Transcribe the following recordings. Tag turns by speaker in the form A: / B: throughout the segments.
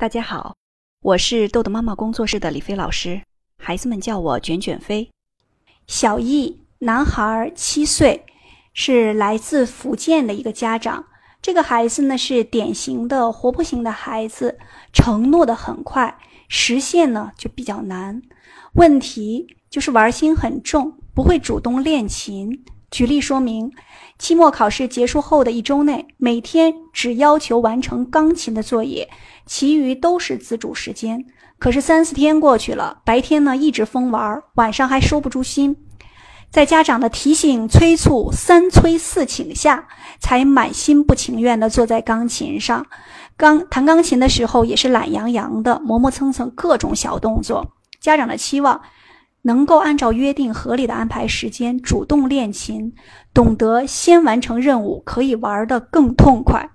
A: 大家好，我是豆豆妈妈工作室的李飞老师，孩子们叫我卷卷飞。
B: 小易，男孩，七岁，是来自福建的一个家长。这个孩子呢是典型的活泼型的孩子，承诺的很快，实现呢就比较难。问题就是玩心很重，不会主动练琴。举例说明，期末考试结束后的一周内，每天只要求完成钢琴的作业。其余都是自主时间，可是三四天过去了，白天呢一直疯玩，晚上还收不住心，在家长的提醒、催促、三催四请下，才满心不情愿地坐在钢琴上。钢弹钢琴的时候也是懒洋洋的，磨磨蹭蹭，各种小动作。家长的期望，能够按照约定合理的安排时间，主动练琴，懂得先完成任务，可以玩得更痛快。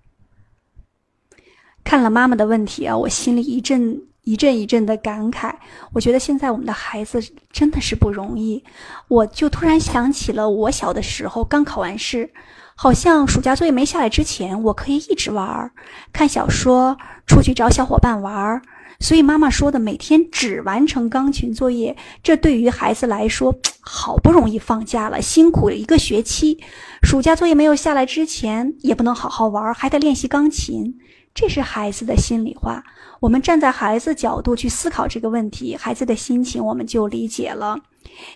B: 看了妈妈的问题啊，我心里一阵一阵一阵的感慨。我觉得现在我们的孩子真的是不容易。我就突然想起了我小的时候，刚考完试，好像暑假作业没下来之前，我可以一直玩，看小说，出去找小伙伴玩。所以妈妈说的每天只完成钢琴作业，这对于孩子来说，好不容易放假了，辛苦了一个学期，暑假作业没有下来之前，也不能好好玩，还得练习钢琴。这是孩子的心里话，我们站在孩子角度去思考这个问题，孩子的心情我们就理解了。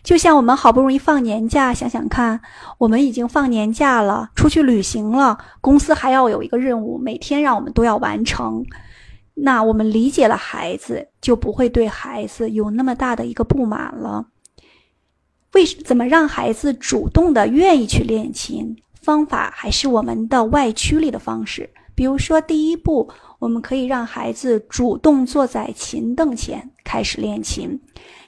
B: 就像我们好不容易放年假，想想看，我们已经放年假了，出去旅行了，公司还要有一个任务，每天让我们都要完成。那我们理解了孩子，就不会对孩子有那么大的一个不满了。为怎么让孩子主动的愿意去练琴？方法还是我们的外驱力的方式。比如说，第一步，我们可以让孩子主动坐在琴凳前开始练琴。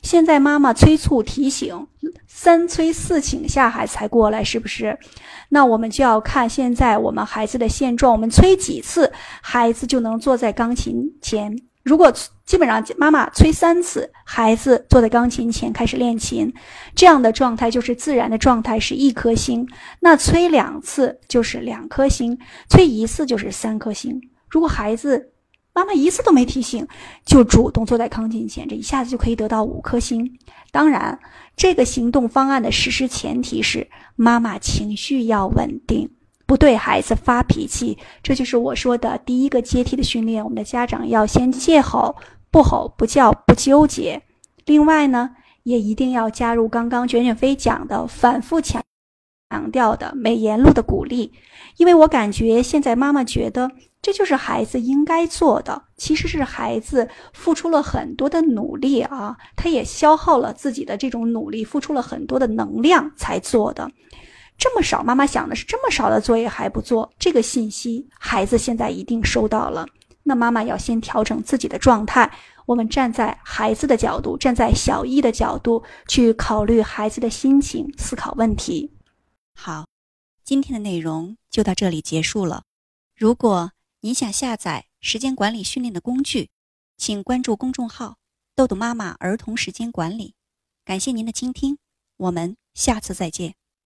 B: 现在妈妈催促提醒，三催四请下，孩子才过来，是不是？那我们就要看现在我们孩子的现状，我们催几次，孩子就能坐在钢琴前。如果基本上妈妈催三次，孩子坐在钢琴前开始练琴，这样的状态就是自然的状态，是一颗星。那催两次就是两颗星，催一次就是三颗星。如果孩子妈妈一次都没提醒，就主动坐在钢琴前，这一下子就可以得到五颗星。当然，这个行动方案的实施前提是妈妈情绪要稳定。不对孩子发脾气，这就是我说的第一个阶梯的训练。我们的家长要先戒吼，不吼不叫不纠结。另外呢，也一定要加入刚刚卷卷飞讲的反复强强调的美言录的鼓励，因为我感觉现在妈妈觉得这就是孩子应该做的，其实是孩子付出了很多的努力啊，他也消耗了自己的这种努力，付出了很多的能量才做的。这么少，妈妈想的是这么少的作业还不做，这个信息孩子现在一定收到了。那妈妈要先调整自己的状态，我们站在孩子的角度，站在小易的角度去考虑孩子的心情，思考问题。
A: 好，今天的内容就到这里结束了。如果您想下载时间管理训练的工具，请关注公众号“豆豆妈妈儿童时间管理”。感谢您的倾听，我们下次再见。